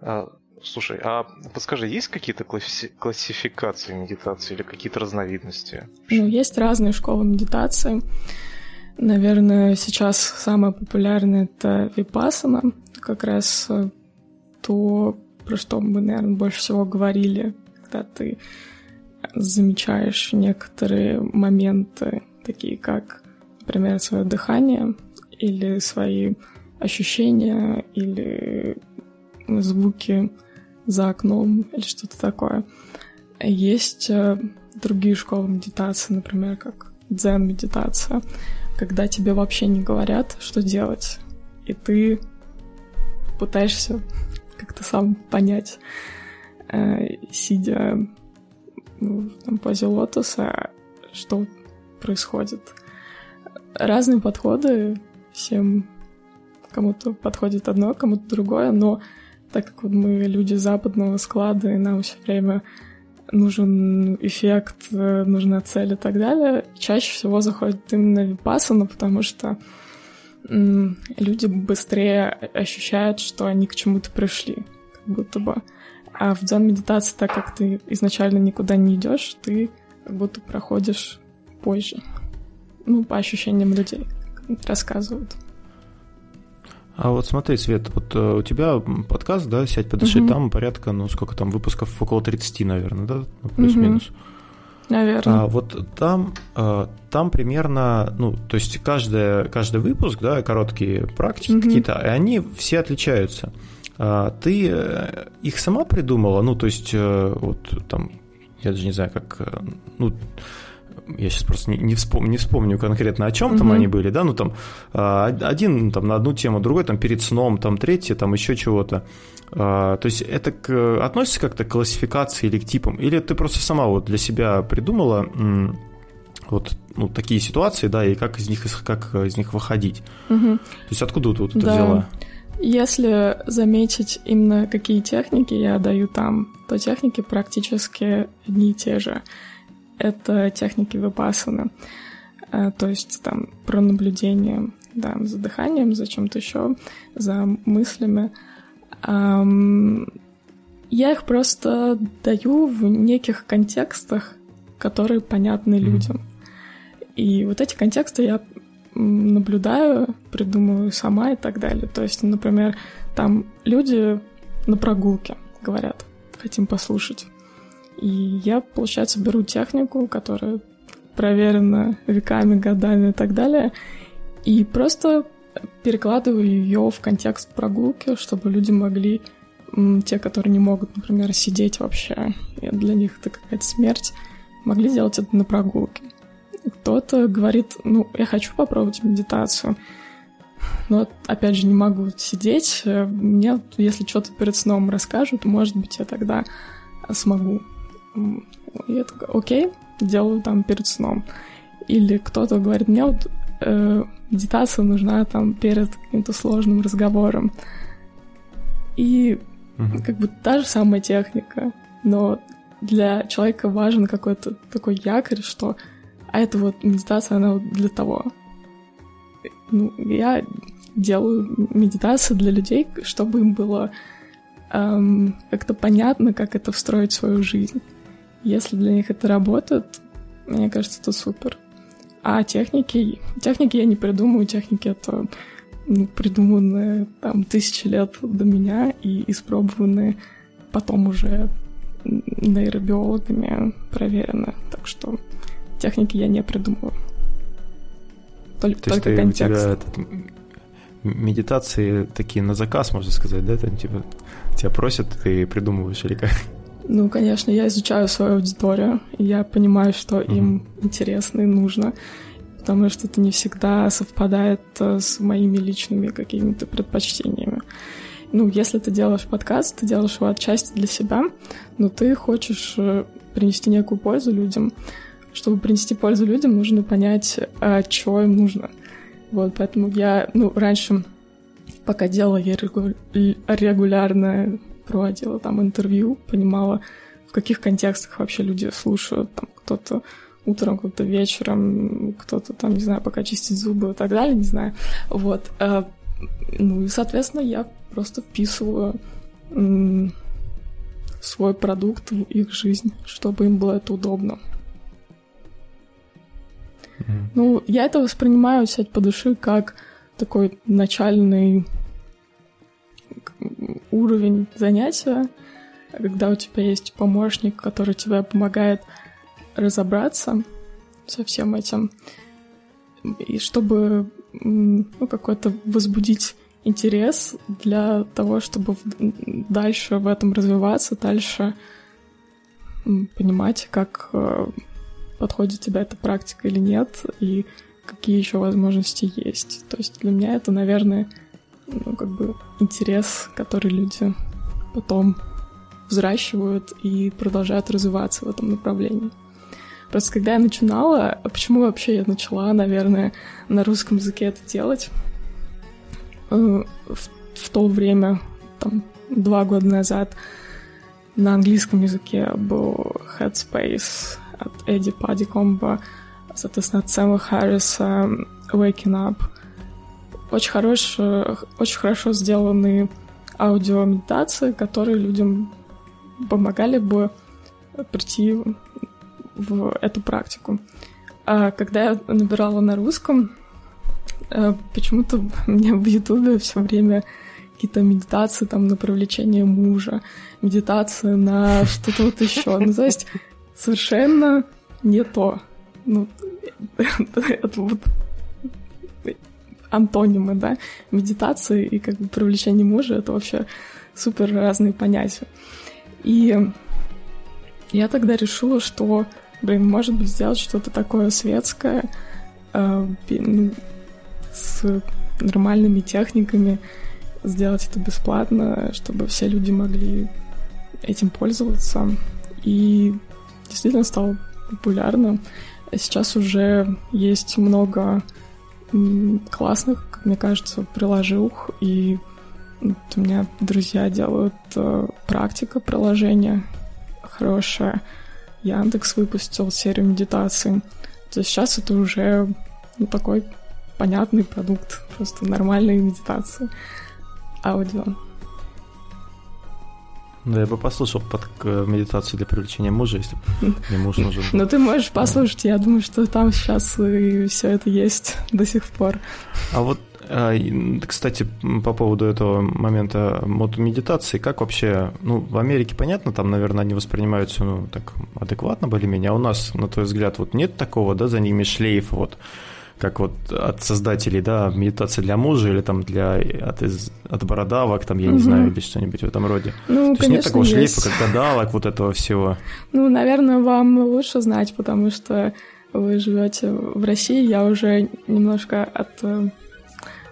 А, слушай, а подскажи, есть какие-то класси- классификации медитации или какие-то разновидности? Ну, есть разные школы медитации. Наверное, сейчас самое популярное это випасана, как раз э, то, про что мы, наверное, больше всего говорили, когда ты замечаешь некоторые моменты, такие как, например, свое дыхание или свои ощущения или звуки за окном или что-то такое. Есть э, другие школы медитации, например, как дзен-медитация, когда тебе вообще не говорят, что делать, и ты пытаешься как-то сам понять, э, сидя в там, позе лотоса, что происходит. Разные подходы, всем кому-то подходит одно, кому-то другое, но так как вот мы люди западного склада, и нам все время нужен эффект, нужна цель и так далее, чаще всего заходит именно випассана, потому что люди быстрее ощущают, что они к чему-то пришли, как будто бы. А в дзен-медитации, так как ты изначально никуда не идешь, ты как будто проходишь позже. Ну, по ощущениям людей, рассказывают. А вот смотри, Свет, вот э, у тебя подкаст, да, «Сядь, подыши», угу. там порядка, ну, сколько там, выпусков, около 30, наверное, да, ну, плюс-минус. Угу. Наверное. А, вот там, а, там примерно, ну, то есть каждая, каждый выпуск, да, короткие практики угу. какие-то, и они все отличаются. А, ты э, их сама придумала? Ну, то есть, э, вот там, я даже не знаю, как, ну, я сейчас просто не, не, вспомню, не вспомню конкретно, о чем mm-hmm. там они были, да, ну там а, один там на одну тему, другой там перед сном, там третий, там еще чего-то. А, то есть это к, относится как-то к классификации или к типам, или ты просто сама вот для себя придумала вот ну, такие ситуации, да, и как из них, как из них выходить. Угу. То есть откуда ты вот это да. взяла? Если заметить именно какие техники я даю там, то техники практически одни и те же это техники випассаны. Э, то есть там про наблюдение да, за дыханием, за чем-то еще, за мыслями. Я их просто даю в неких контекстах, которые понятны людям. И вот эти контексты я наблюдаю, придумываю сама и так далее. То есть, например, там люди на прогулке говорят, хотим послушать. И я, получается, беру технику, которая проверена веками, годами и так далее, и просто перекладываю ее в контекст прогулки, чтобы люди могли, те, которые не могут, например, сидеть вообще, для них это какая-то смерть, могли делать это на прогулке. Кто-то говорит, ну, я хочу попробовать медитацию, но, опять же, не могу сидеть. Мне, если что-то перед сном расскажут, может быть, я тогда смогу. Я такая, окей, делаю там перед сном. Или кто-то говорит, мне вот э, медитация нужна там перед каким-то сложным разговором. И угу. как бы та же самая техника, но для человека важен какой-то такой якорь, что а это вот медитация, она вот для того. Ну, я делаю медитацию для людей, чтобы им было эм, как-то понятно, как это встроить в свою жизнь. Если для них это работает, мне кажется, это супер. А техники... Техники я не придумываю, техники это ну, придуманные там тысячи лет до меня и испробованные потом уже нейробиологами проверены. Так что техники я не придумываю. Только, То только контекст. У тебя этот, медитации такие на заказ, можно сказать, да? Там типа тебя просят, ты придумываешь или как? Ну, конечно, я изучаю свою аудиторию, и я понимаю, что mm-hmm. им интересно и нужно, потому что это не всегда совпадает э, с моими личными какими-то предпочтениями. Ну, если ты делаешь подкаст, ты делаешь его отчасти для себя, но ты хочешь э, принести некую пользу людям. Чтобы принести пользу людям, нужно понять, а, что им нужно. Вот, поэтому я, ну, раньше, пока делала я регулярно проводила там интервью, понимала, в каких контекстах вообще люди слушают, там кто-то утром, кто-то вечером, кто-то там, не знаю, пока чистить зубы и так далее, не знаю. Вот. Э, ну и, соответственно, я просто вписываю свой продукт в их жизнь, чтобы им было это удобно. Mm-hmm. Ну, я это воспринимаю, сядь по души, как такой начальный уровень занятия, когда у тебя есть помощник, который тебе помогает разобраться со всем этим, и чтобы ну, какой-то возбудить интерес для того, чтобы дальше в этом развиваться, дальше понимать, как э, подходит тебе эта практика или нет, и какие еще возможности есть. То есть для меня это, наверное, ну, как бы интерес, который люди потом взращивают и продолжают развиваться в этом направлении. Просто когда я начинала, а почему вообще я начала, наверное, на русском языке это делать? Э, в, в то время, там, два года назад, на английском языке был Headspace от Эдди Падикомба, соответственно, от Сэма Харриса Waking Up. Очень, хорош, очень хорошо сделанные аудиомедитации, которые людям помогали бы прийти в эту практику. А когда я набирала на русском, э, почему-то мне в Ютубе все время какие-то медитации там на привлечение мужа, медитации на что-то вот еще. Ну, то есть совершенно не то. Ну, это вот антонимы, да, медитации и как бы привлечение мужа — это вообще супер разные понятия. И я тогда решила, что блин, может быть, сделать что-то такое светское, э, ну, с нормальными техниками, сделать это бесплатно, чтобы все люди могли этим пользоваться. И действительно стало популярно. Сейчас уже есть много классных, как мне кажется, приложух, и вот у меня друзья делают э, практика приложения хорошая. Яндекс выпустил серию медитаций. То есть сейчас это уже ну, такой понятный продукт, просто нормальные медитации, аудио. Да, я бы послушал под медитацию для привлечения мужа, если бы мне муж нужен. Ну, ты можешь послушать, я думаю, что там сейчас и все это есть до сих пор. А вот а, кстати, по поводу этого момента медитации, как вообще, ну, в Америке понятно, там, наверное, они воспринимаются, ну, так адекватно более-менее, а у нас, на твой взгляд, вот нет такого, да, за ними шлейф, вот, как вот от создателей, да, медитация для мужа или там для от, из, от бородавок, там, я не угу. знаю, или что-нибудь в этом роде. Ну, То есть нет такого есть. шлейфа, как гадалок, вот этого всего. Ну, наверное, вам лучше знать, потому что вы живете в России, я уже немножко от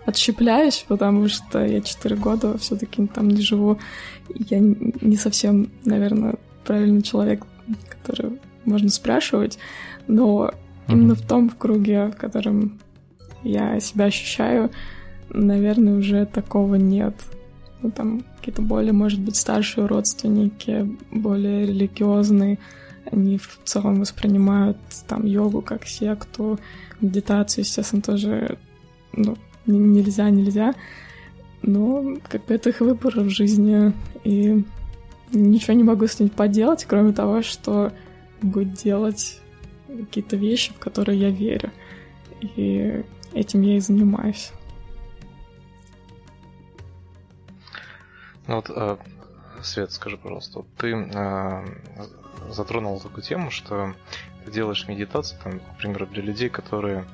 отщепляюсь, потому что я 4 года все-таки там не живу. Я не совсем, наверное, правильный человек, который можно спрашивать, но mm-hmm. именно в том круге, в котором я себя ощущаю, наверное, уже такого нет. Ну, там какие-то более, может быть, старшие родственники, более религиозные, они в целом воспринимают там йогу как секту, медитацию, естественно, тоже ну, нельзя, нельзя. Но как бы это их выбор в жизни, и ничего не могу с ним поделать, кроме того, что будет делать какие-то вещи, в которые я верю. И этим я и занимаюсь. Ну вот, э, Свет, скажи, пожалуйста, вот ты э, затронул такую тему, что ты делаешь медитацию, там, например, для людей, которые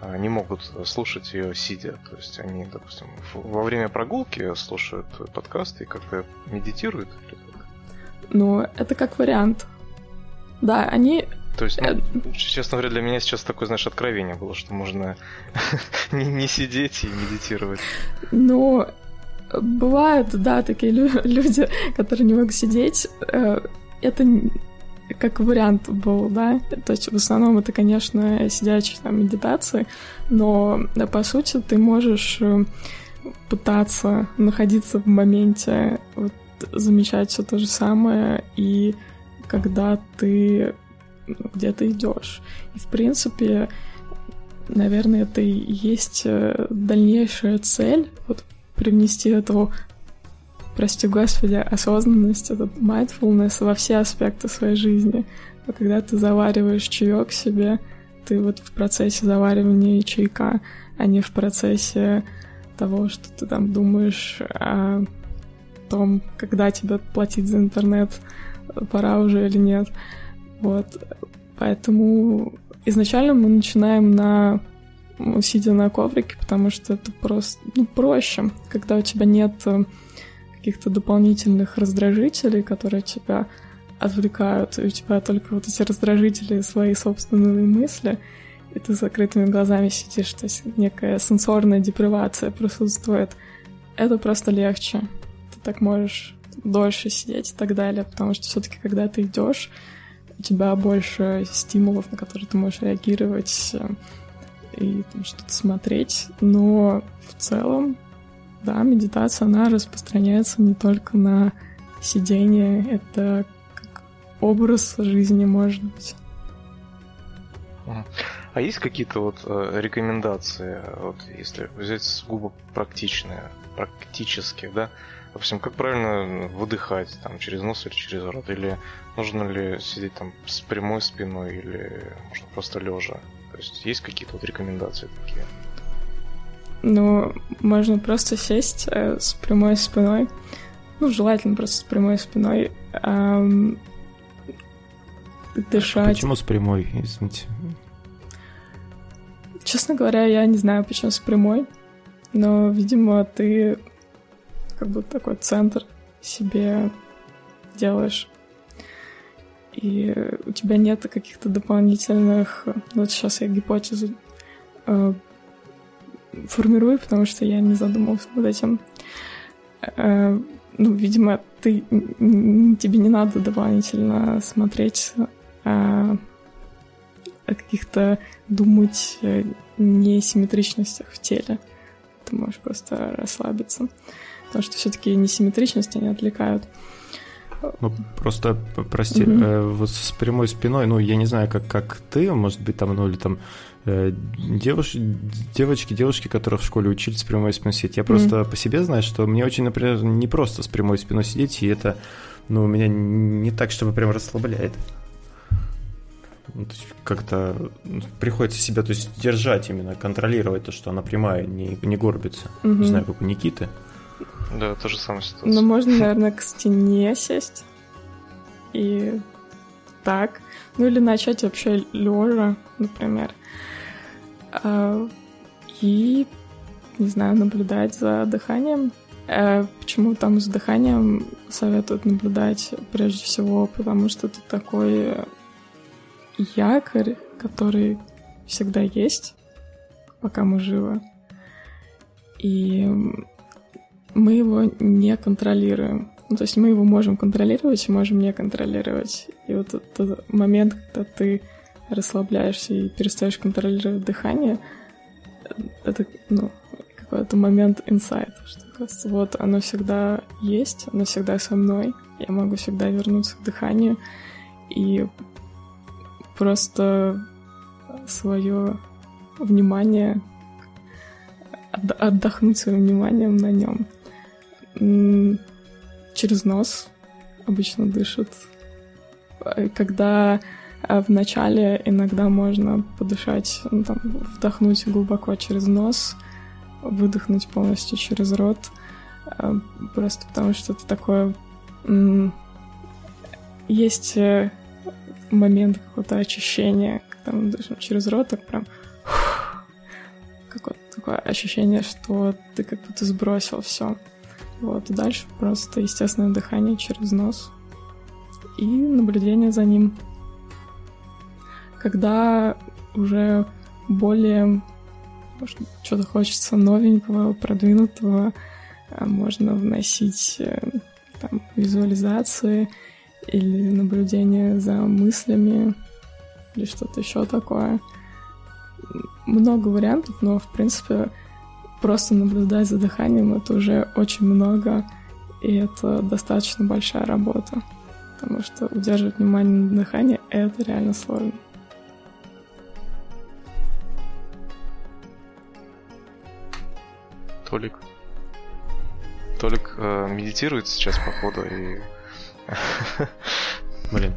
а, не могут слушать ее сидя. То есть они, допустим, во время прогулки слушают подкасты и как-то медитируют. Ну, это как вариант. Да, они... То есть, ну, э, честно говоря, для меня сейчас такое, знаешь, откровение было, что можно не, не сидеть и медитировать. Ну, бывают, да, такие люди, которые не могут сидеть. Э, это как вариант был, да. То есть в основном это, конечно, сидячие там медитации, но да, по сути ты можешь э, пытаться находиться в моменте, вот, замечать все то же самое, и когда ты где-то идешь. И в принципе, наверное, это и есть э, дальнейшая цель, вот привнести эту прости господи, осознанность, этот mindfulness во все аспекты своей жизни. А когда ты завариваешь чаек себе, ты вот в процессе заваривания чайка, а не в процессе того, что ты там думаешь о том, когда тебе платить за интернет, пора уже или нет. Вот. Поэтому изначально мы начинаем на сидя на коврике, потому что это просто ну, проще, когда у тебя нет э, каких-то дополнительных раздражителей, которые тебя отвлекают, и у тебя только вот эти раздражители, свои собственные мысли, и ты с закрытыми глазами сидишь, то есть некая сенсорная депривация присутствует. Это просто легче. Ты так можешь дольше сидеть и так далее, потому что все-таки, когда ты идешь, у тебя больше стимулов, на которые ты можешь реагировать э, и что-то смотреть. Но в целом, да, медитация, она распространяется не только на сидение, это как образ жизни, может быть. А есть какие-то вот э, рекомендации, вот если взять сугубо практичные, практические, да, Допустим, как правильно выдыхать, там, через нос или через рот, или нужно ли сидеть там с прямой спиной, или можно просто лежа. То есть есть какие-то вот рекомендации такие? Ну, можно просто сесть э, с прямой спиной. Ну, желательно просто с прямой спиной. Эм, дышать. Почему с прямой, извините? Честно говоря, я не знаю, почему с прямой. Но, видимо, ты как бы такой центр себе делаешь. И у тебя нет каких-то дополнительных... Вот сейчас я гипотезу э, формирую, потому что я не задумывалась над этим. Э, ну, видимо, ты, тебе не надо дополнительно смотреть, э, о каких-то думать э, несимметричностях в теле. Ты можешь просто расслабиться потому что все-таки несимметричности они отвлекают. Ну, просто, прости, угу. э, вот с прямой спиной, ну, я не знаю, как, как ты, может быть, там, ну, или там э, девуш, девочки, девушки, которые в школе учились с прямой спиной сидеть. Я просто по себе знаю, что мне очень, например, не просто с прямой спиной сидеть, и это, ну, меня не так, чтобы прям расслабляет. Ну, как-то ну, приходится себя, то есть держать именно, контролировать то, что она прямая, не, не горбится. Угу. Не знаю, как у Никиты. Да, то же самое ситуация. Ну, можно, наверное, к стене сесть. И так. Ну, или начать вообще лежа, например. А, и, не знаю, наблюдать за дыханием. А почему там с дыханием советуют наблюдать прежде всего? Потому что это такой якорь, который всегда есть, пока мы живы. И мы его не контролируем. Ну, то есть мы его можем контролировать и можем не контролировать. И вот этот момент, когда ты расслабляешься и перестаешь контролировать дыхание, это, ну, какой-то момент инсайт, что кажется, вот оно всегда есть, оно всегда со мной, я могу всегда вернуться к дыханию и просто свое внимание отдохнуть своим вниманием на нем через нос обычно дышат. Э, когда э, в начале иногда можно подышать, ну, там, вдохнуть глубоко через нос, выдохнуть полностью через рот, э, просто потому что это такое... Есть момент какого-то очищения, когда мы дышим через рот, так прям какое-то такое ощущение, что ты как будто сбросил все. Вот, и дальше просто естественное дыхание через нос и наблюдение за ним. Когда уже более что-то хочется новенького, продвинутого, а можно вносить э, там, визуализации или наблюдение за мыслями или что-то еще такое. Много вариантов, но в принципе просто наблюдать за дыханием это уже очень много, и это достаточно большая работа, потому что удерживать внимание на дыхании это реально сложно. Толик. Толик э, медитирует сейчас, походу, и... Блин.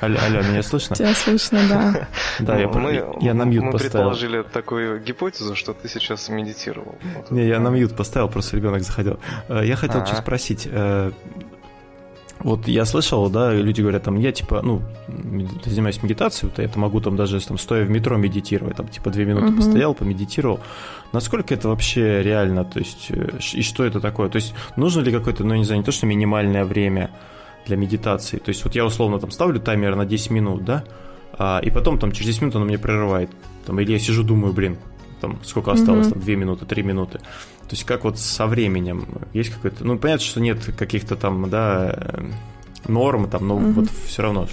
Алло, алло, меня слышно? Тебя слышно, да. Да, я, мы, я на мьют мы поставил. Мы предположили такую гипотезу, что ты сейчас медитировал. Вот Не, я на мьют поставил, просто ребенок заходил. Э, я хотел А-а-а. что спросить. Э, вот я слышал, да, люди говорят, там, я типа, ну, занимаюсь медитацией, вот я это могу там даже там стоя в метро медитировать, там типа две минуты uh-huh. постоял, помедитировал. Насколько это вообще реально, то есть, э, и что это такое? То есть, нужно ли какое-то, ну, не знаю, не то, что минимальное время, для медитации. То есть вот я условно там ставлю таймер на 10 минут, да, а, и потом там через 10 минут он меня прерывает. Там, или я сижу, думаю, блин, там сколько осталось, mm-hmm. там 2 минуты, 3 минуты. То есть как вот со временем есть какой-то... Ну, понятно, что нет каких-то там, да, норм там, но mm-hmm. вот все равно.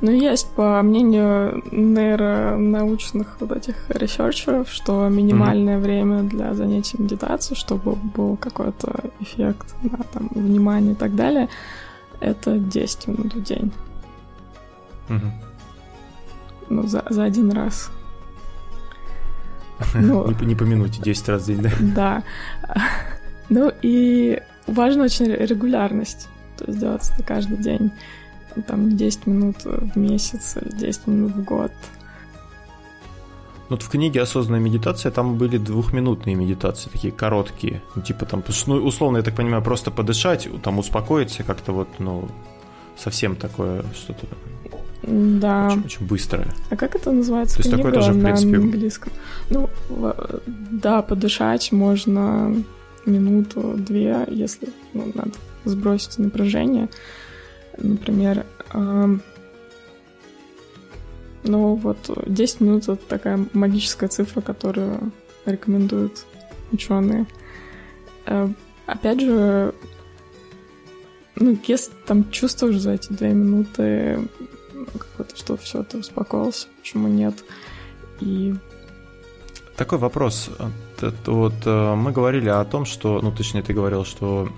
Ну, есть, по мнению нейронаучных вот этих ресерчеров, что минимальное mm-hmm. время для занятий медитацией, чтобы был какой-то эффект на там, внимание и так далее, это 10 минут в день. Угу. Ну, за, за один раз. Ну, не, не по минуте, 10 раз в день, да? Да. Ну и важна очень регулярность. То есть делать это каждый день. Там 10 минут в месяц, 10 минут в год. Вот в книге «Осознанная медитация» там были двухминутные медитации, такие короткие. Ну, типа там, ну, условно, я так понимаю, просто подышать, там успокоиться как-то вот, ну, совсем такое что-то да. Очень, очень быстрое. А как это называется? То есть такое тоже, в принципе... На английском. Ну, да, подышать можно минуту-две, если ну, надо сбросить напряжение. Например, ну вот 10 минут это такая магическая цифра, которую рекомендуют ученые. Э, опять же, ну, если там чувствуешь за эти две минуты, ну, какое-то, что все, ты успокоился, почему нет? И такой вопрос. Вот э, мы говорили о том, что, ну, точнее, ты говорил, что,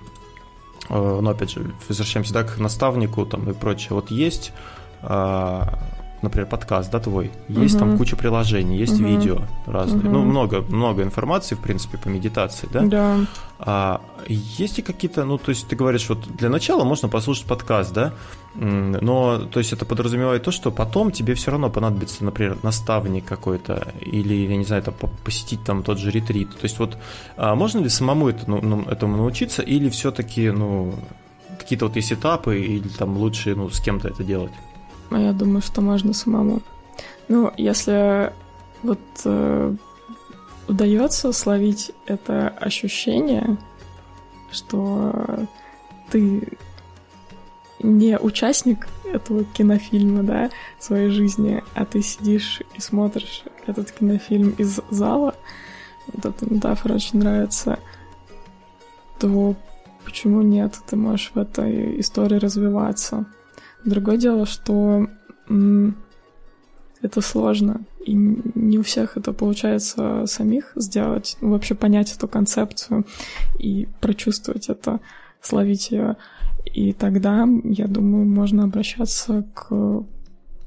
э, ну, опять же, возвращаемся да, к наставнику там и прочее. Вот есть а, например, подкаст, да, твой, есть угу. там куча приложений, есть угу. видео разные, угу. ну, много, много информации, в принципе, по медитации, да? Да. А, есть ли какие-то, ну, то есть ты говоришь, вот для начала можно послушать подкаст, да, но, то есть это подразумевает то, что потом тебе все равно понадобится, например, наставник какой-то, или, я не знаю, там, посетить там тот же ретрит, то есть вот а можно ли самому это, ну, этому научиться, или все-таки, ну, какие-то вот есть этапы, или там лучше, ну, с кем-то это делать? А я думаю, что можно самому. Ну, если вот э, удается словить это ощущение, что ты не участник этого кинофильма, да, своей жизни, а ты сидишь и смотришь этот кинофильм из зала, вот эта метафора очень нравится, то почему нет? Ты можешь в этой истории развиваться. Другое дело, что это сложно, и не у всех это получается самих сделать, вообще понять эту концепцию и прочувствовать это, словить ее. И тогда, я думаю, можно обращаться к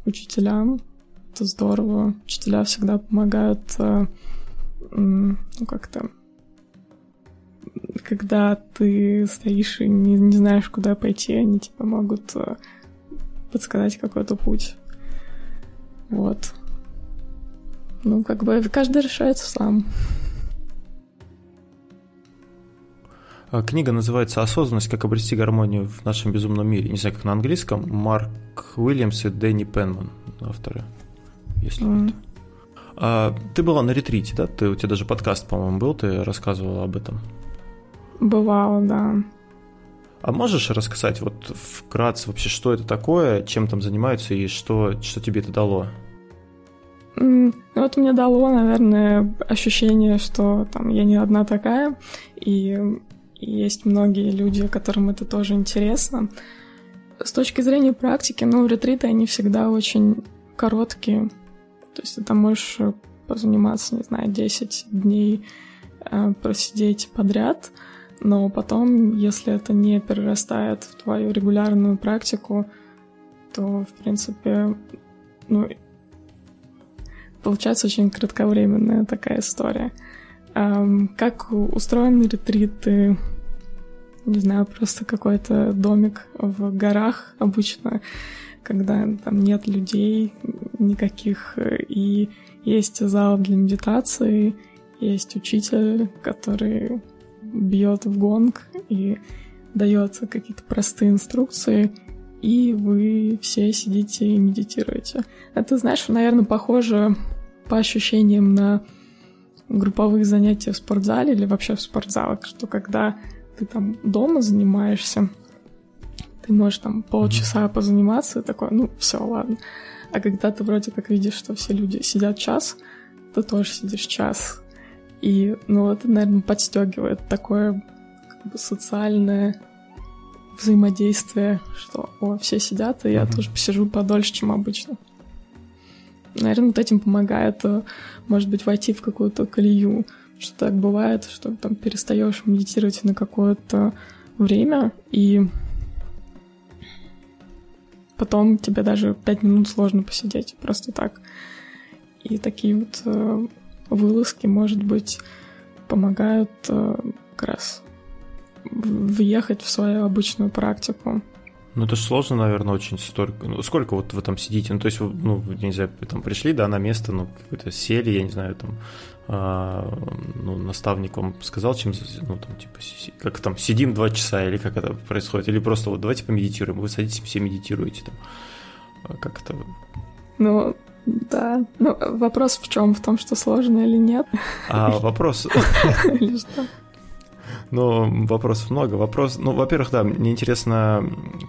учителям. Это здорово. Учителя всегда помогают, э, ну как-то, когда ты стоишь и не, не знаешь, куда пойти, они тебе могут э, подсказать какой-то путь. Вот. Ну, как бы каждый решает сам. А, книга называется «Осознанность. Как обрести гармонию в нашем безумном мире». Не знаю, как на английском. Марк Уильямс и Дэнни Пенман авторы, если mm. А, ты была на ретрите, да? Ты, у тебя даже подкаст, по-моему, был, ты рассказывала об этом. Бывало, да. А можешь рассказать вот вкратце вообще, что это такое, чем там занимаются и что, что тебе это дало? Ну, вот мне дало, наверное, ощущение, что там я не одна такая, и есть многие люди, которым это тоже интересно. С точки зрения практики, ну, ретриты, они всегда очень короткие. То есть ты там можешь позаниматься, не знаю, 10 дней, э, просидеть подряд — но потом, если это не перерастает в твою регулярную практику, то, в принципе, ну, получается очень кратковременная такая история. Как устроены ретриты не знаю, просто какой-то домик в горах обычно, когда там нет людей никаких, и есть зал для медитации, есть учитель, который бьет в гонг и дает какие-то простые инструкции, и вы все сидите и медитируете. Это, знаешь, наверное, похоже по ощущениям на групповые занятия в спортзале или вообще в спортзалах, что когда ты там дома занимаешься, ты можешь там полчаса mm-hmm. позаниматься и такой, ну, все, ладно. А когда ты вроде как видишь, что все люди сидят час, ты тоже сидишь час. И, ну, это, наверное, подстегивает такое как бы социальное взаимодействие, что о, все сидят, и я mm-hmm. тоже посижу подольше, чем обычно. Наверное, вот этим помогает, э, может быть, войти в какую-то колею. Что так бывает, что там перестаешь медитировать на какое-то время, и потом тебе даже пять минут сложно посидеть просто так. И такие вот э, вылазки, может быть, помогают э, как раз въехать в свою обычную практику. Ну, это же сложно, наверное, очень столько. Ну, сколько вот вы там сидите? Ну, то есть, ну, не знаю, там пришли, да, на место, ну, какое-то сели, я не знаю, там, а, ну, наставник вам сказал, чем, ну, там, типа, как там, сидим два часа, или как это происходит, или просто вот давайте помедитируем, вы садитесь, все медитируете, там, а как это? Ну, да. Ну, вопрос в чем? В том, что сложно или нет? А, вопрос... Или что? Но вопросов много. Вопрос, ну, во-первых, да, мне интересно,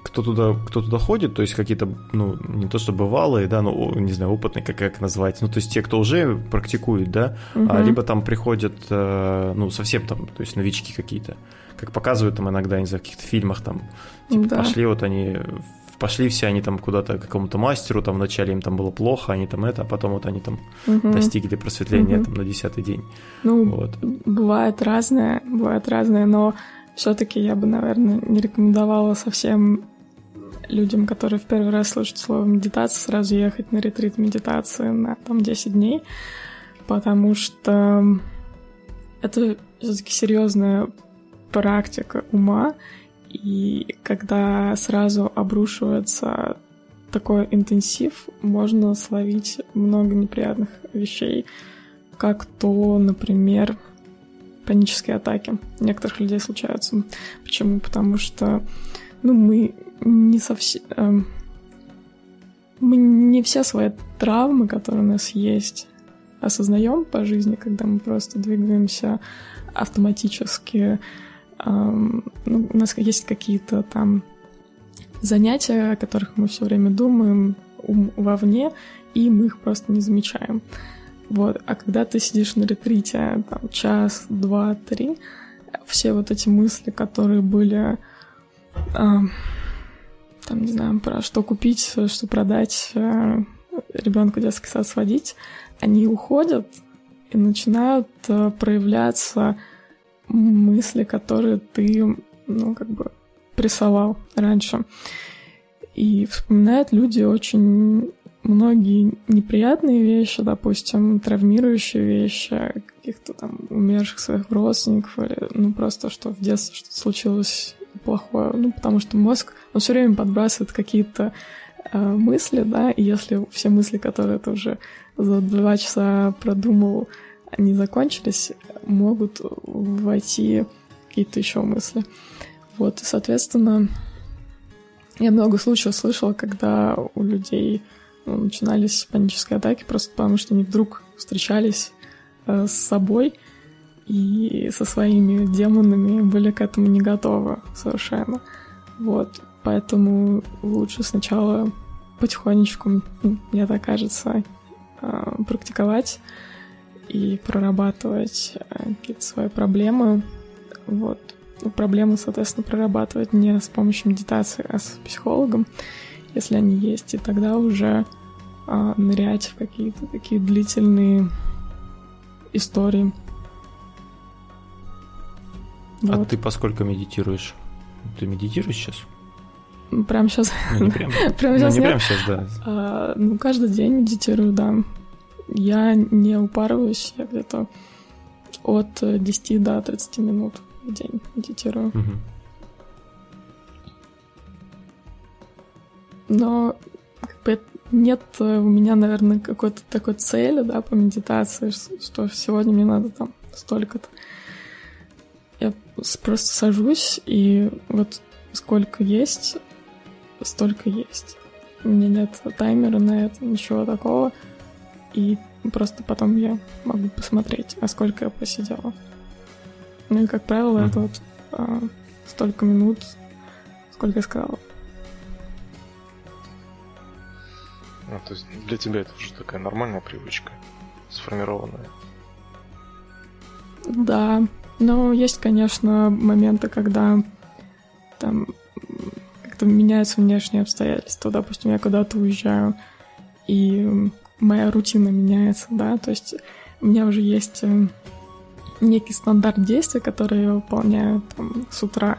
кто туда, кто туда ходит, то есть какие-то, ну, не то что бывалые, да, ну, не знаю, опытные, как, как назвать, ну, то есть те, кто уже практикует, да, угу. а, либо там приходят, э, ну, совсем там, то есть новички какие-то, как показывают там иногда, не знаю, в каких-то фильмах там, типа, да. пошли вот они пошли все они там куда-то к какому-то мастеру, там вначале им там было плохо, они там это, а потом вот они там угу. достигли просветления угу. там на десятый день. Ну, вот. бывает разное, бывает разное, но все-таки я бы, наверное, не рекомендовала совсем людям, которые в первый раз слышат слово медитация, сразу ехать на ретрит медитации на там 10 дней, потому что это все-таки серьезная практика ума, и когда сразу обрушивается такой интенсив, можно словить много неприятных вещей, как то, например, панические атаки. У некоторых людей случаются. Почему? Потому что ну, мы не совсем... Э, мы не все свои травмы, которые у нас есть, осознаем по жизни, когда мы просто двигаемся автоматически, ну, у нас есть какие-то там занятия, о которых мы все время думаем ум вовне, и мы их просто не замечаем. Вот. А когда ты сидишь на ретрите там, час, два, три, все вот эти мысли, которые были э, там, не знаю, про что купить, что продать, э, ребенку детский сад сводить, они уходят и начинают э, проявляться мысли, которые ты, ну, как бы прессовал раньше. И вспоминают люди очень многие неприятные вещи, допустим, травмирующие вещи, каких-то там умерших своих родственников, или ну просто что в детстве что-то случилось плохое. Ну, потому что мозг, он все время подбрасывает какие-то э, мысли, да, и если все мысли, которые ты уже за два часа продумал, они закончились, могут войти какие-то еще мысли. Вот, и, соответственно, я много случаев слышала, когда у людей ну, начинались панические атаки просто потому, что они вдруг встречались э, с собой и со своими демонами были к этому не готовы совершенно. Вот, поэтому лучше сначала потихонечку, мне так кажется, э, практиковать и прорабатывать э, какие-то свои проблемы. Вот. Ну, проблемы, соответственно, прорабатывать не с помощью медитации, а с психологом, если они есть, и тогда уже а, нырять в какие-то такие длительные истории. А вот. ты поскольку медитируешь? Ты медитируешь сейчас? Прям сейчас. Ну, не прям, прям ну, сейчас, не прям сейчас, да. А, ну, каждый день медитирую, да я не упарываюсь, я где-то от э, 10 до 30 минут в день медитирую. Угу. Но как бы, нет э, у меня, наверное, какой-то такой цели, да, по медитации, что сегодня мне надо там столько-то. Я просто сажусь, и вот сколько есть, столько есть. У меня нет таймера на это, ничего такого. И просто потом я могу посмотреть, а сколько я посидела. Ну и, как правило, mm-hmm. это вот а, столько минут, сколько я сказала. Ну, то есть для тебя это уже такая нормальная привычка, сформированная. Да, но есть, конечно, моменты, когда там как-то меняются внешние обстоятельства. Допустим, я куда-то уезжаю, и моя рутина меняется, да, то есть у меня уже есть э, некий стандарт действий, которые я выполняю там, с утра,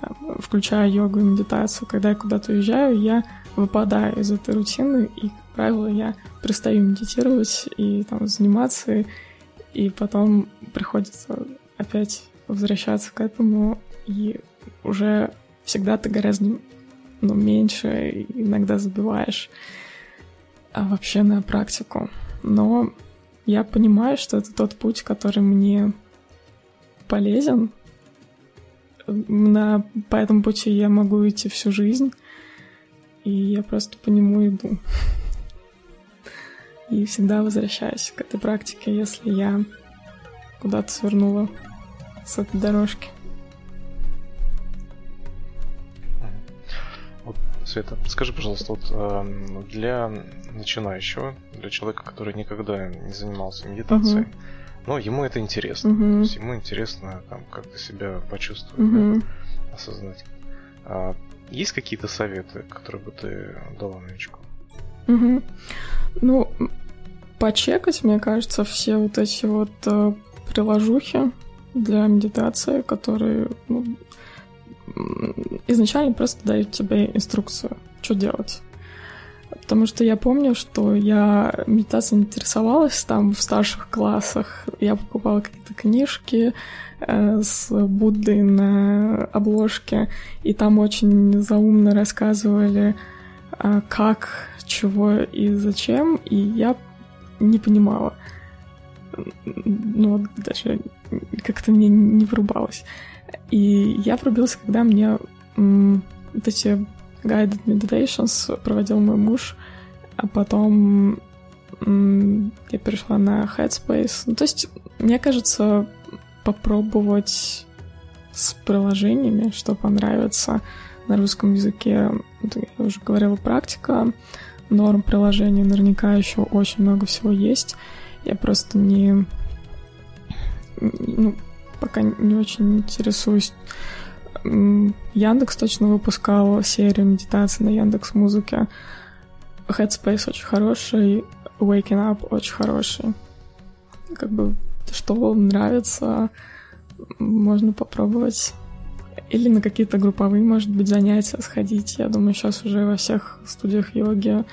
там, включая йогу и медитацию. Когда я куда-то уезжаю, я выпадаю из этой рутины, и, как правило, я перестаю медитировать и там, заниматься, и, потом приходится опять возвращаться к этому, и уже всегда ты гораздо ну, меньше, иногда забиваешь а вообще на практику. Но я понимаю, что это тот путь, который мне полезен. На, по этому пути я могу идти всю жизнь, и я просто по нему иду. И всегда возвращаюсь к этой практике, если я куда-то свернула с этой дорожки. Света, скажи, пожалуйста, вот э, для начинающего, для человека, который никогда не занимался медитацией, uh-huh. но ему это интересно. Uh-huh. То есть ему интересно там как-то себя почувствовать, uh-huh. да, осознать. А, есть какие-то советы, которые бы ты дала новичку? Угу. Ну, почекать, мне кажется, все вот эти вот э, приложухи для медитации, которые ну, изначально просто дают тебе инструкцию, что делать. Потому что я помню, что я медитацией интересовалась там в старших классах. Я покупала какие-то книжки э, с Буддой на обложке, и там очень заумно рассказывали, э, как, чего и зачем, и я не понимала. Ну, даже как-то мне не врубалось. И я пробилась, когда мне м, вот эти guided meditations проводил мой муж, а потом я перешла на Headspace. Ну, то есть, мне кажется, попробовать с приложениями, что понравится на русском языке. Я уже говорила, практика, норм приложений, наверняка еще очень много всего есть. Я просто не... Ну, пока не очень интересуюсь. Яндекс точно выпускал серию медитации на Яндекс Музыке. Headspace очень хороший, Waking Up очень хороший. Как бы, что вам нравится, можно попробовать. Или на какие-то групповые, может быть, занятия сходить. Я думаю, сейчас уже во всех студиях йоги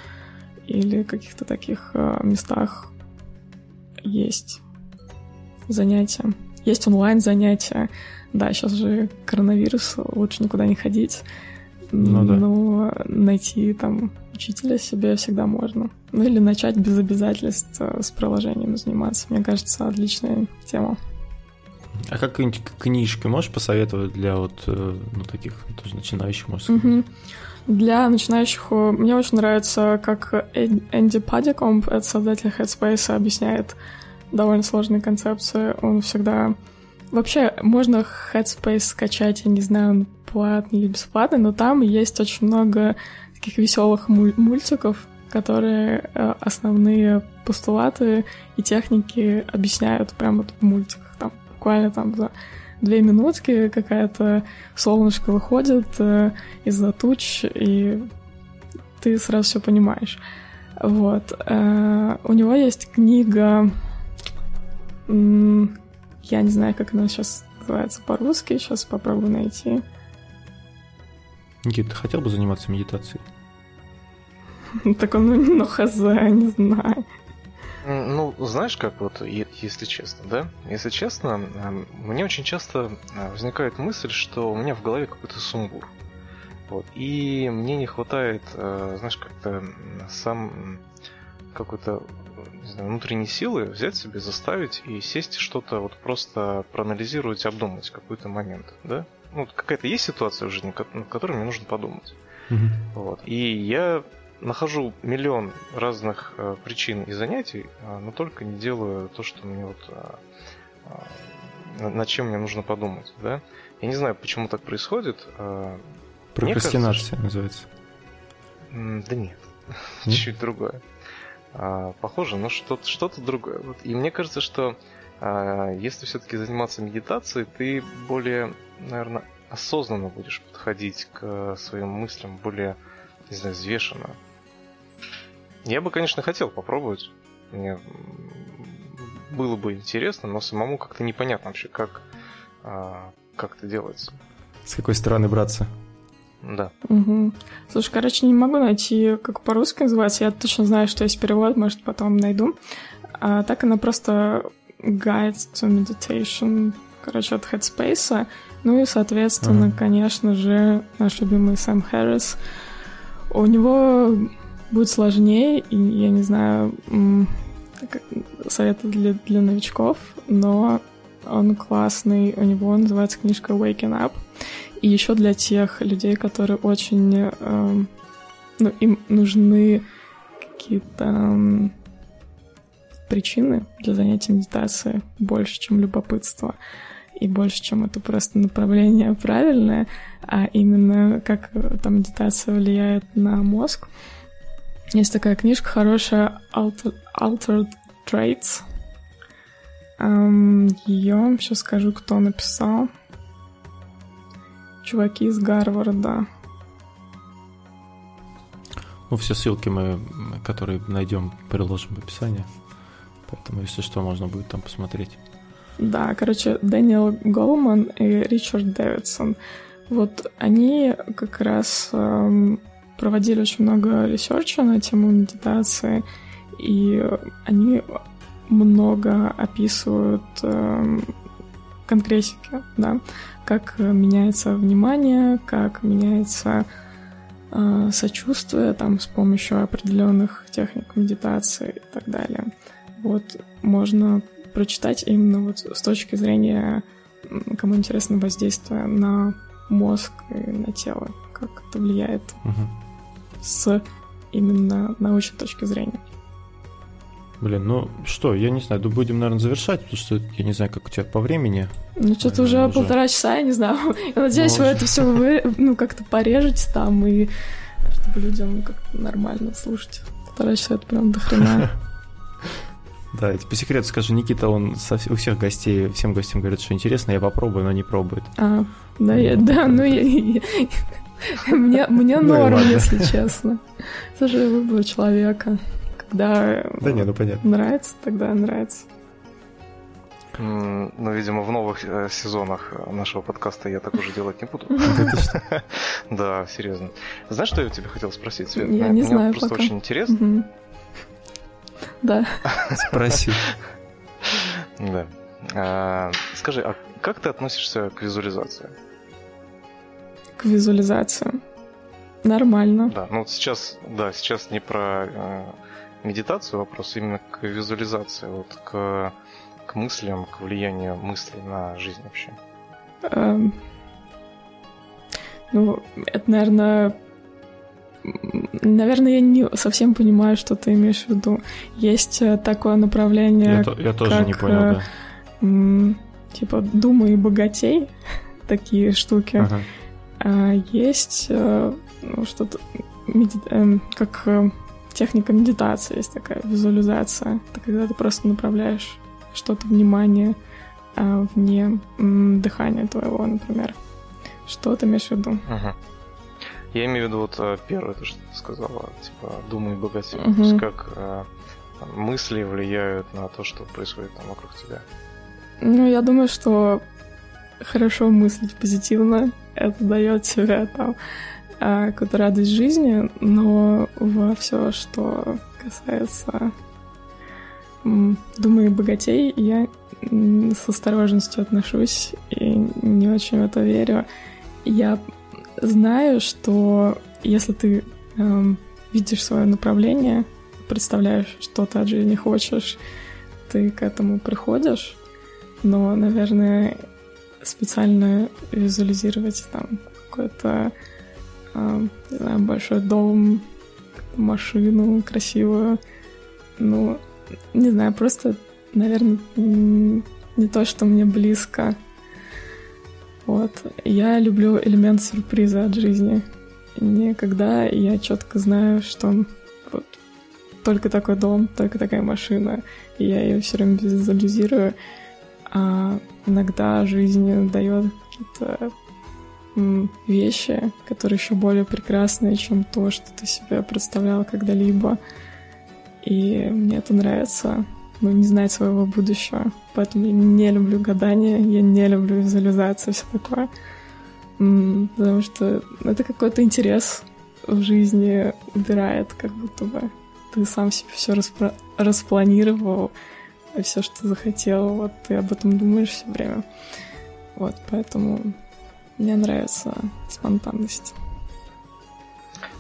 или каких-то таких э, местах есть занятия. Есть онлайн занятия. Да, сейчас же коронавирус, лучше никуда не ходить. Ну, да. Но найти там учителя себе всегда можно. Ну или начать без обязательств э, с приложением заниматься. Мне кажется, отличная тема. А какие-нибудь книжки можешь посоветовать для вот э, ну, таких тоже начинающих, можно сказать? Угу. Для начинающих мне очень нравится, как Энди Падикомп, это создатель Headspace, объясняет довольно сложные концепции. Он всегда... Вообще, можно Headspace скачать, я не знаю, он платный или бесплатный, но там есть очень много таких веселых мультиков, которые э, основные постулаты и техники объясняют прямо вот в мультиках. Там буквально там за две минутки какая-то солнышко выходит э, из-за туч, и ты сразу все понимаешь. Вот. Э, у него есть книга я не знаю, как она сейчас называется по-русски. Сейчас попробую найти. Никита, ты хотел бы заниматься медитацией? Так он, ну, хз, не знаю. Ну, знаешь, как вот, если честно, да? Если честно, эм, мне очень часто э, возникает мысль, что у меня в голове какой-то сумбур. Вот. И мне не хватает, э, знаешь, как-то сам какой-то не знаю, внутренней силы взять себе, заставить и сесть что-то вот просто проанализировать, обдумать какой-то момент, да? Ну, какая-то есть ситуация в жизни, над которой мне нужно подумать. Мгм. Вот. И я нахожу миллион разных э, причин и занятий, э, но только не делаю то, что мне вот э, э, на- над чем мне нужно подумать, да? Я не знаю, почему так происходит. э, Мне кажется, Прокрастинация называется. Да нет, Нет? чуть другое. А, Похоже, но что-то что другое. Вот. И мне кажется, что а, если все-таки заниматься медитацией, ты более, наверное, осознанно будешь подходить к своим мыслям, более, не знаю, взвешенно. Я бы, конечно, хотел попробовать. Мне было бы интересно, но самому как-то непонятно вообще, как, а, как это делается. С какой стороны браться? Да. Мгм. Слушай, короче, не могу найти, как по-русски называется. Я точно знаю, что есть перевод, может, потом найду. А так она просто Guide to Meditation, короче, от Headspace. Ну и, соответственно, Ага. конечно же, наш любимый Сэм Хэррис. У него будет сложнее, и я не знаю, советы для, для новичков, но он классный. У него называется книжка Waking Up. И еще для тех людей, которые очень... эм, ну, им нужны какие-то эм, причины для занятия медитацией больше, чем любопытство. И больше, чем это просто направление правильное, а именно как эта медитация влияет на мозг. Есть такая книжка хорошая Alter- Altered Traits. Ее, сейчас скажу, кто написал чуваки из Гарварда. Ну, все ссылки мы, которые найдем, приложим в описании. Поэтому, если что, можно будет там посмотреть. Да, короче, Дэниел Голман и Ричард Дэвидсон. Вот они как раз эм, проводили очень много research а на тему медитации, и они много описывают эм, конкретики, да, как э, меняется внимание, как меняется э, сочувствие там с помощью определенных техник медитации и так далее. Вот можно прочитать именно вот с точки зрения, кому интересно воздействие на мозг и на тело, как это влияет Мгм. с именно научной точки зрения. Блин, ну что, я не знаю, да будем, наверное, завершать, потому что я не знаю, как у тебя по времени. Ну, что-то уже уже. полтора часа, я не знаю. Я надеюсь, Ну, вы это все вы, ну, как-то порежете там, и чтобы людям как-то нормально слушать. Полтора часа это прям до хрена. Да, тебе по секрету скажу, Никита, он со у всех гостей, всем гостям говорит, что интересно, я попробую, но не пробует. А, да, я, да, ну я, я- мне, мне Ну норм, если честно. Это же выбор человека. Когда Да не, ну понятно. нравится, тогда нравится. Ну, видимо, в новых э, сезонах э, нашего подкаста я так уже делать не буду. Да серьезно. Знаешь, что я у тебя хотел спросить, Свет? Я Мне- не знаю просто очень интересно. Да. Спроси. Да. А, Скажи, а как ты относишься к визуализации? К визуализации. Нормально. Да, ну вот сейчас, да, сейчас не про медитацию вопрос, именно к визуализации, вот к, к мыслям, к влиянию мыслей на жизнь вообще. Эм, Ну, это, наверное... Наверное, я не совсем понимаю, что ты имеешь в виду. Есть э, такое направление, Я, то- я тоже не как, понял, э, да. м, типа «Думай богатей», такие штуки. Ага. А есть э, ну, что-то меди- эм, как техника медитации, есть такая визуализация. Это когда ты просто направляешь что-то внимание а, вне м, дыхания твоего, например. Что ты имеешь в виду? Мгм. Я имею в виду вот э, первое, то, что ты сказала, типа «думай богатей». Мгм. То есть как там, мысли влияют на то, что происходит там вокруг тебя. Ну, я думаю, что хорошо мыслить позитивно, это дает тебе там а, какую-то радость жизни, но во все, что касается думаю богатей, я с осторожностью отношусь и не очень в это верю. Я знаю, что если ты эм, видишь свое направление, представляешь, что ты от жизни хочешь, ты к этому приходишь, но, наверное, специально визуализировать там какой-то, э, не знаю, большой дом, машину красивую, ну, не знаю, просто, наверное, не то, что мне близко. Вот. Я люблю элемент сюрприза от жизни. Никогда я четко знаю, что вот только такой дом, только такая машина, и я ее все время визуализирую. А иногда жизнь дает какие-то вещи, которые еще более прекрасные, чем то, что ты себе представлял когда-либо. И мне это нравится, ну, не знать своего будущего. Поэтому я не люблю гадания, я не люблю визуализацию, все такое. Потому что это какой-то интерес в жизни убирает, как будто бы ты сам себе все распро- распланировал, все, что захотел, вот ты об этом думаешь все время. Вот, поэтому мне нравится спонтанность.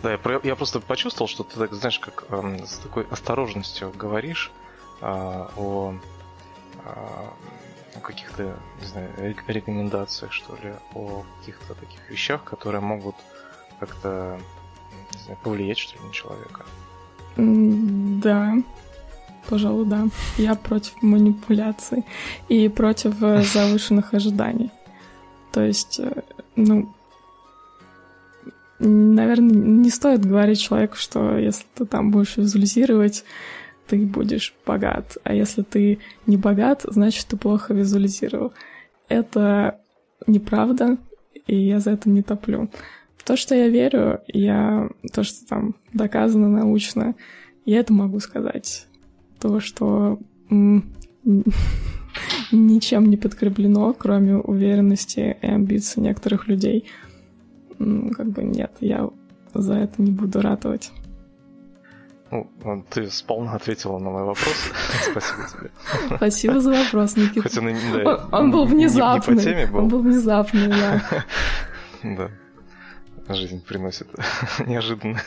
Да, я, я просто почувствовал, что ты так, знаешь, как э, с такой осторожностью говоришь э, о, э, каких-то, не знаю, рекомендациях, что ли, о каких-то таких вещах, которые могут как-то, не знаю, повлиять, что ли, на человека. Да, пожалуй, да. Я против манипуляций и против э, завышенных ожиданий. То есть, э, ну, наверное, не стоит говорить человеку, что если ты там будешь визуализировать, ты будешь богат. А если ты не богат, значит, ты плохо визуализировал. Это неправда, и я за это не топлю. То, что я верю, я то, что там доказано научно, я это могу сказать. То, что ничем не подкреплено, кроме уверенности и амбиций некоторых людей. Как бы нет, я за это не буду ратовать. Ну, ты сполна ответила на мой вопрос. Спасибо тебе. Спасибо за вопрос, Никита. Хоть он, да, он был внезапный. Не, не по теме был. Он был внезапный, да. Да. Жизнь приносит неожиданно.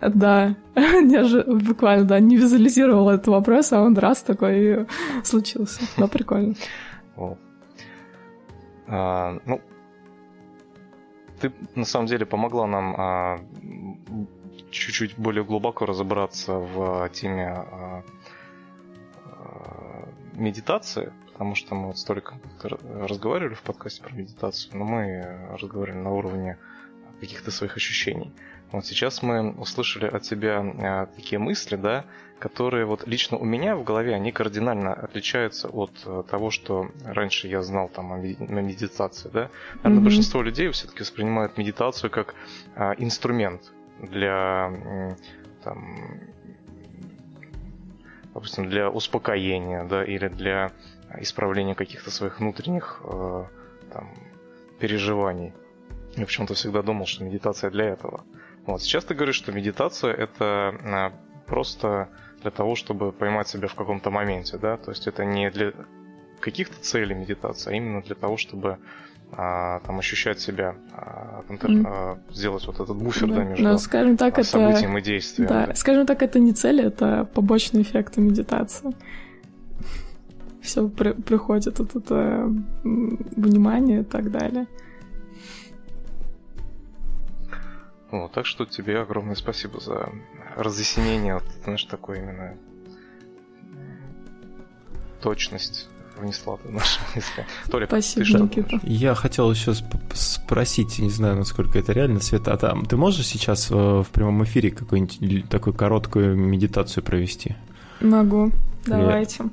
Да, неожи... буквально, да, не визуализировал этот вопрос, а он раз такой и случился. Да, прикольно. А, ну, ты на самом деле помогла нам а, чуть-чуть более глубоко разобраться в теме а, а, медитации, потому что мы вот столько разговаривали в подкасте про медитацию, но мы разговаривали на уровне каких-то своих ощущений. Вот сейчас мы услышали от тебя а, такие мысли, да, которые вот лично у меня в голове, они кардинально отличаются от а, того, что раньше я знал там о, медитации, да. Наверное, mm-hmm. большинство людей все-таки воспринимают медитацию как а, инструмент для там, допустим, для успокоения, да, или для исправления каких-то своих внутренних э, там, переживаний. Я почему-то всегда думал, что медитация для этого. Вот. Сейчас ты говоришь, что медитация это а, просто для того, чтобы поймать себя в каком-то моменте, да? То есть это не для каких-то целей медитации, а именно для того, чтобы а, там ощущать себя, а, контр... mm. а, сделать вот этот буфер, да, да между Но, скажем так, а, это... событием и действием. Да. да, скажем так, это не цель, это побочный эффект медитации. Все при... приходит вот это внимание и так далее. Вот, так что тебе огромное спасибо за разъяснение, вот, знаешь, такой именно точность внесла ты наши мысли. Толя, Спасибо, ты что Никита. Я хотел еще спросить, не знаю, насколько это реально, Света, а там ты можешь сейчас в, в прямом эфире какую-нибудь такую короткую медитацию провести? Могу, давайте.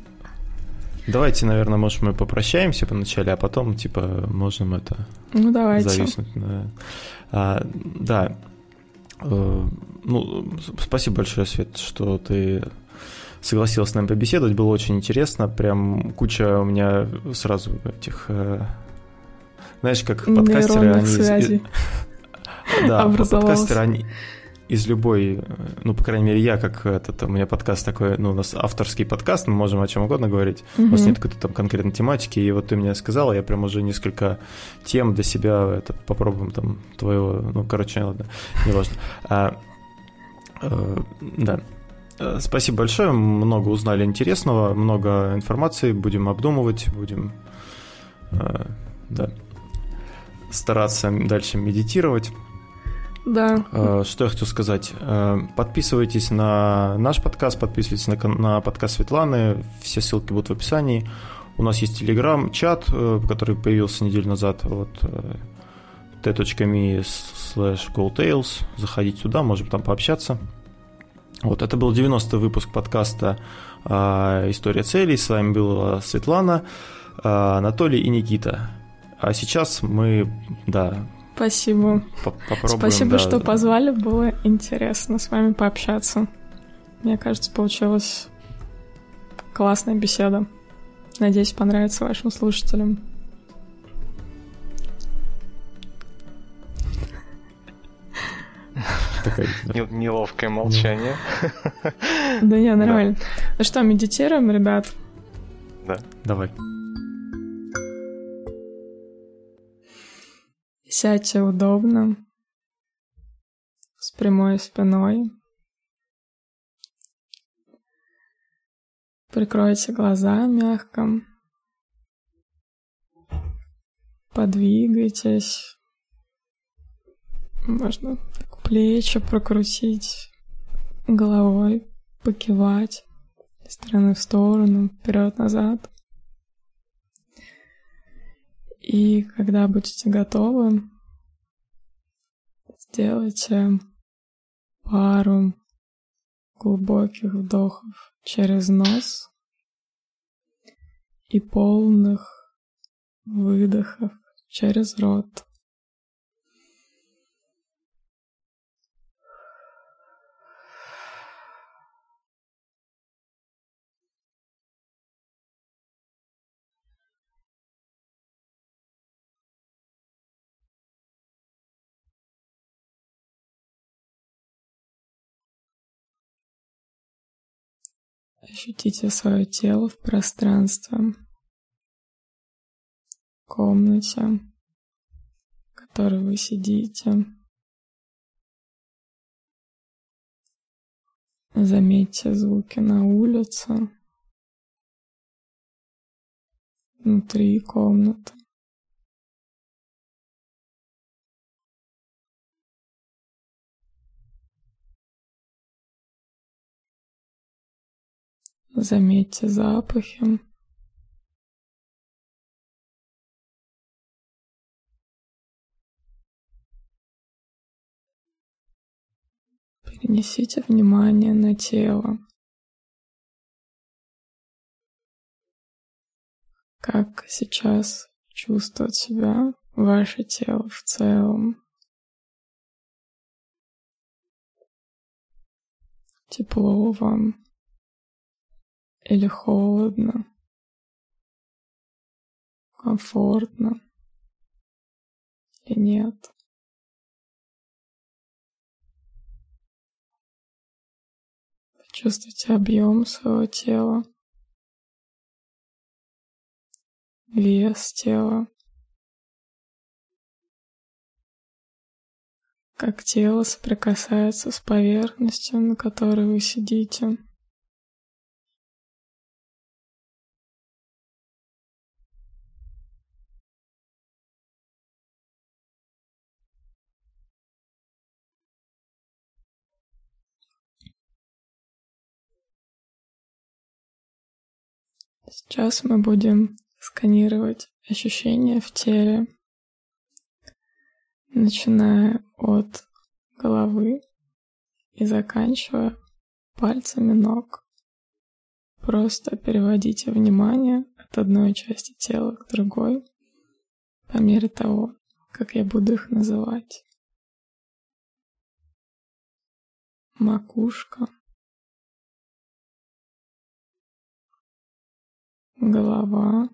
Давайте, наверное, может, мы попрощаемся поначалу, а потом, типа, можем это... Ну, давайте. Зависнуть. Да, а, да. Э, ну, спасибо большое, Свет, что ты согласилась с нами побеседовать. Было очень интересно. Прям куча у меня сразу этих... Э, знаешь, как подкастеры, они... Связей да, подкастеры, они из любой, ну, по крайней мере, я как этот, у меня подкаст такой, ну, у нас авторский подкаст, мы можем о чем угодно говорить, угу. у нас нет какой-то там конкретной тематики, и вот ты мне сказала, я прям уже несколько тем для себя это, попробуем там твоего, ну, короче, ладно, неважно. А, э, да. Э, спасибо большое, много узнали интересного, много информации, будем обдумывать, будем э, да, стараться дальше медитировать. Да. Э, что я хочу сказать? Подписывайтесь на наш подкаст, подписывайтесь на, на подкаст Светланы, все ссылки будут в описании. У нас есть телеграм-чат, который появился неделю назад, вот t.me slash goldtails. Заходите туда, можем там пообщаться. Вот, это был 90-й выпуск подкаста а, «История целей». С вами была Светлана, а, Анатолий и Никита. А сейчас мы, да... Спасибо. Попробуем, Спасибо, да, что да. позвали. Было интересно с вами пообщаться. Мне кажется, получилась классная беседа. Надеюсь, понравится вашим слушателям. Такое неловкое молчание. Да не, нормально. Ну что, медитируем, ребят? Да. Давай. Сядьте удобно, с прямой спиной. Прикройте глаза мягко. Подвигайтесь. Можно плечи прокрутить, головой покивать из стороны в сторону, вперед-назад. И когда будете готовы, сделайте пару глубоких вдохов через нос и полных выдохов через рот. Ощутите свое тело в пространстве, в комнате, в которой вы сидите. Заметьте звуки на улице, внутри комнаты. Заметьте запахи. Перенесите внимание на тело. Как сейчас чувствует себя ваше тело в целом. Тепло вам или холодно, комфортно или нет. Почувствуйте объем своего тела, вес тела, как тело соприкасается с поверхностью, на которой вы сидите. Сейчас мы будем сканировать ощущения в теле, начиная от головы и заканчивая пальцами ног. Просто переводите внимание от одной части тела к другой по мере того, как я буду их называть. Макушка, голова,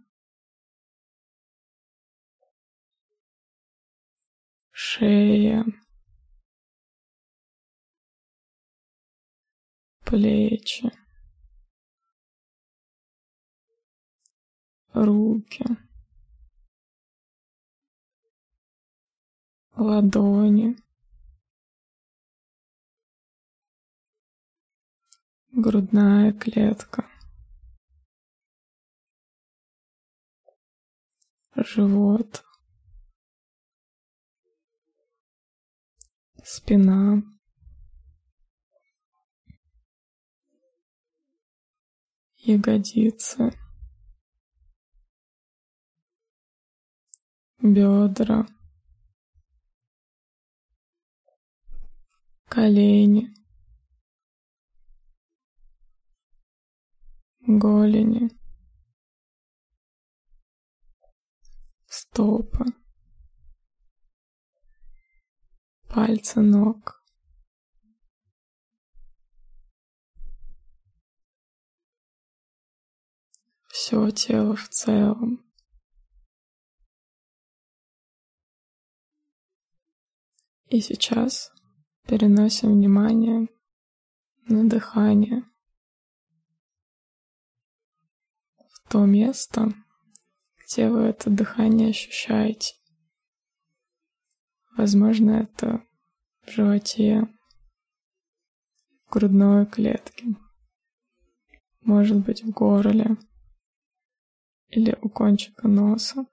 шея, плечи, руки, ладони, грудная клетка, живот, спина, ягодицы, бедра, колени, голени, стопы, пальцы ног. Все тело в целом. И сейчас переносим внимание на дыхание. В то место, где вы это дыхание ощущаете. Возможно, это в животе, в грудной клетке, может быть, в горле или у кончика носа.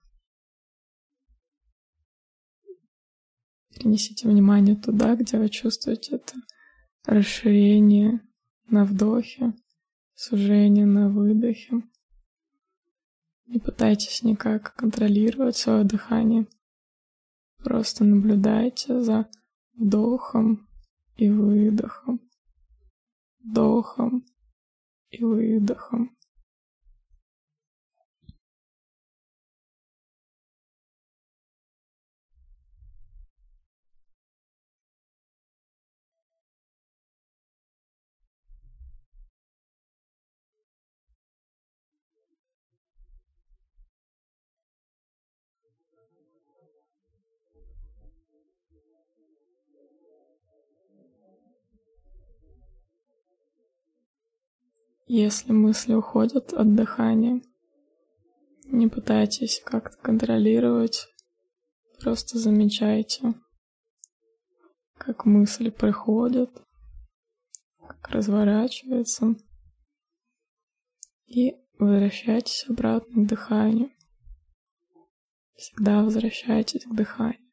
Перенесите внимание туда, где вы чувствуете это расширение на вдохе, сужение на выдохе. Не пытайтесь никак контролировать свое дыхание. Просто наблюдайте за вдохом и выдохом, вдохом и выдохом. Если мысли уходят от дыхания, не пытайтесь как-то контролировать, просто замечайте, как мысли приходят, как разворачиваются, и возвращайтесь обратно к дыханию. Всегда возвращайтесь к дыханию.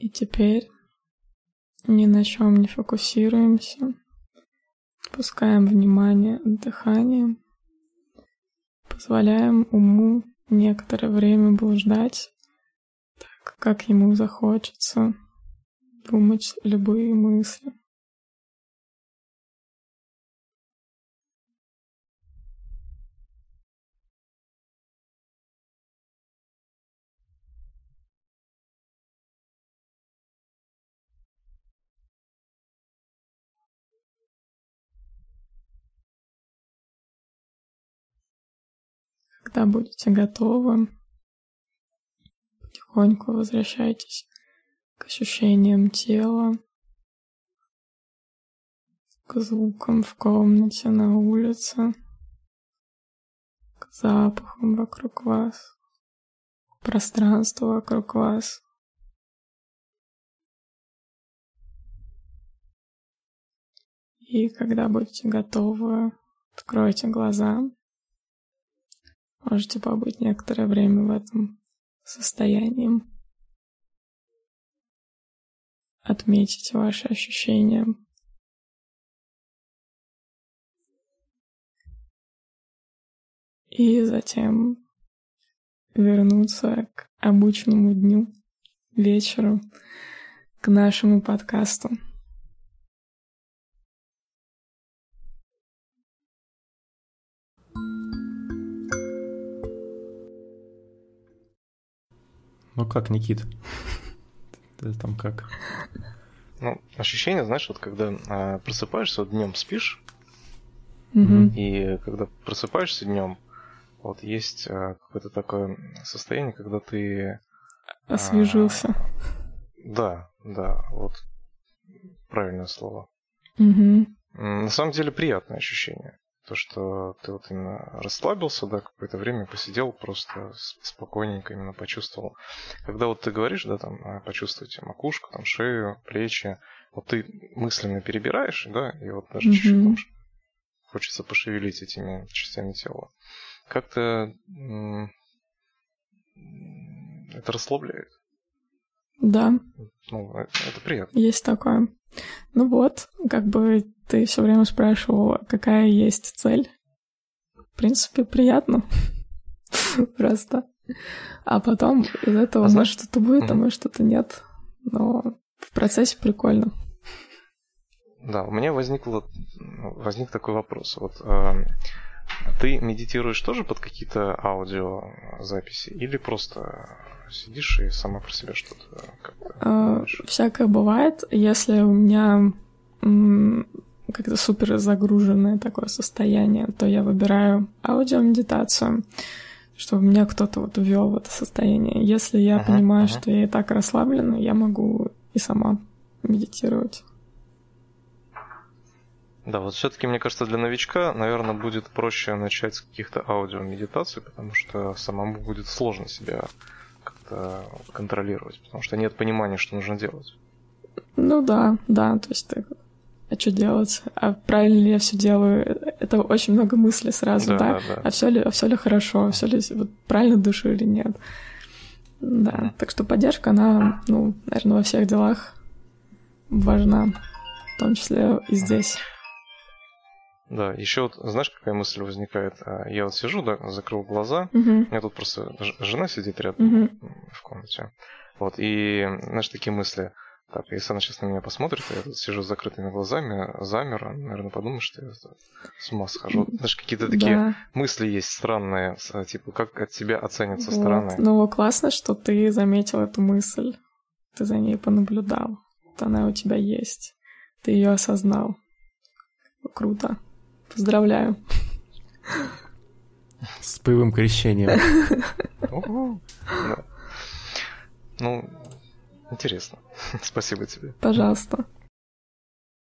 И теперь ни на чем не фокусируемся, пускаем внимание от дыхания, позволяем уму некоторое время блуждать, так как ему захочется думать любые мысли. Когда будете готовы, потихоньку возвращайтесь к ощущениям тела, к звукам в комнате, на улице, к запахам вокруг вас, к пространству вокруг вас. И когда будете готовы, откройте глаза. Можете побыть некоторое время в этом состоянии. Отметить ваши ощущения. И затем вернуться к обычному дню, вечеру, к нашему подкасту. Ну как, Никит? Ты там как? Ну, ощущение, знаешь, вот когда а, просыпаешься, вот днем спишь, Мгм. и когда просыпаешься днем, вот есть а, какое-то такое состояние, когда ты... Освежился. Да, да, вот правильное слово. М, На самом деле приятное ощущение. То, что ты вот именно расслабился, да, какое-то время посидел, просто спокойненько именно почувствовал. Когда вот ты говоришь, да, там, а, почувствуйте макушку, там, шею, плечи, вот ты мысленно перебираешь, да, и вот даже чуть-чуть там ш- хочется пошевелить этими частями тела. Как-то это расслабляет. Да, Ну, э- это приятно. есть такое. Ну вот, как бы ты все время спрашивал, какая есть цель. В принципе, приятно. Просто. А потом из этого А может что-то будет, а может что-то нет. Но в процессе прикольно. Да, у меня возникло, возник такой вопрос. Вот эм, ты медитируешь тоже под какие-то аудиозаписи или просто сидишь и сама про себя что-то как-то думаешь? Всякое бывает, если у меня как-то супер загруженное такое состояние, то я выбираю аудиомедитацию, чтобы меня кто-то вот ввел в это состояние. Если я Ага, понимаю, ага. что я и так расслаблена, я могу и сама медитировать. Да, вот все-таки, мне кажется, для новичка, наверное, будет проще начать с каких-то аудиомедитаций, потому что самому будет сложно себя как-то контролировать, потому что нет понимания, что нужно делать. Ну да, да, то есть ты а что делать? А правильно ли я все делаю? Это очень много мыслей сразу, да? да, да. А все ли, все ли хорошо, все ли вот, правильно душу или нет. Да, так что поддержка, она, ну, наверное, во всех делах важна, в том числе и здесь. Да, еще вот, знаешь, какая мысль возникает? А, Я вот сижу, да, закрыл глаза, Мгм, у меня тут просто жена сидит рядом м, в комнате. Вот, и, знаешь, такие мысли. Так, если она сейчас на меня посмотрит, а я тут сижу с закрытыми глазами, замер, она, наверное, подумает, что я с ума схожу. Знаешь, какие-то такие Да, мысли есть странные, с- типа, как от тебя оценят со вот. стороны. Ну, классно, что ты заметил эту мысль, ты за ней понаблюдал, вот она у тебя есть, ты ее осознал. Круто. Поздравляю. С боевым крещением. Да. Ну, интересно. Спасибо тебе. Пожалуйста.